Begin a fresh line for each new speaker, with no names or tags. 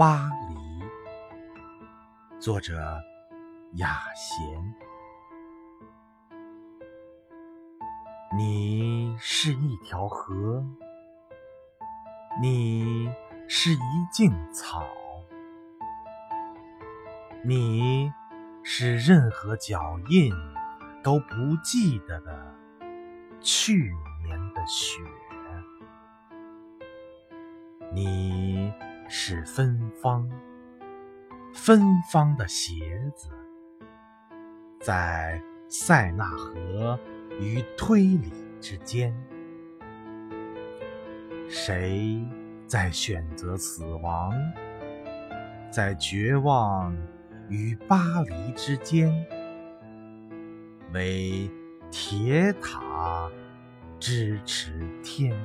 巴黎，作者雅贤。你是一条河，你是一茎草，你是任何脚印都不记得的去年的雪。你是芬芳，芬芳的鞋子，在塞纳河与推理之间，谁在选择死亡？在绝望与巴黎之间，为铁塔支持天。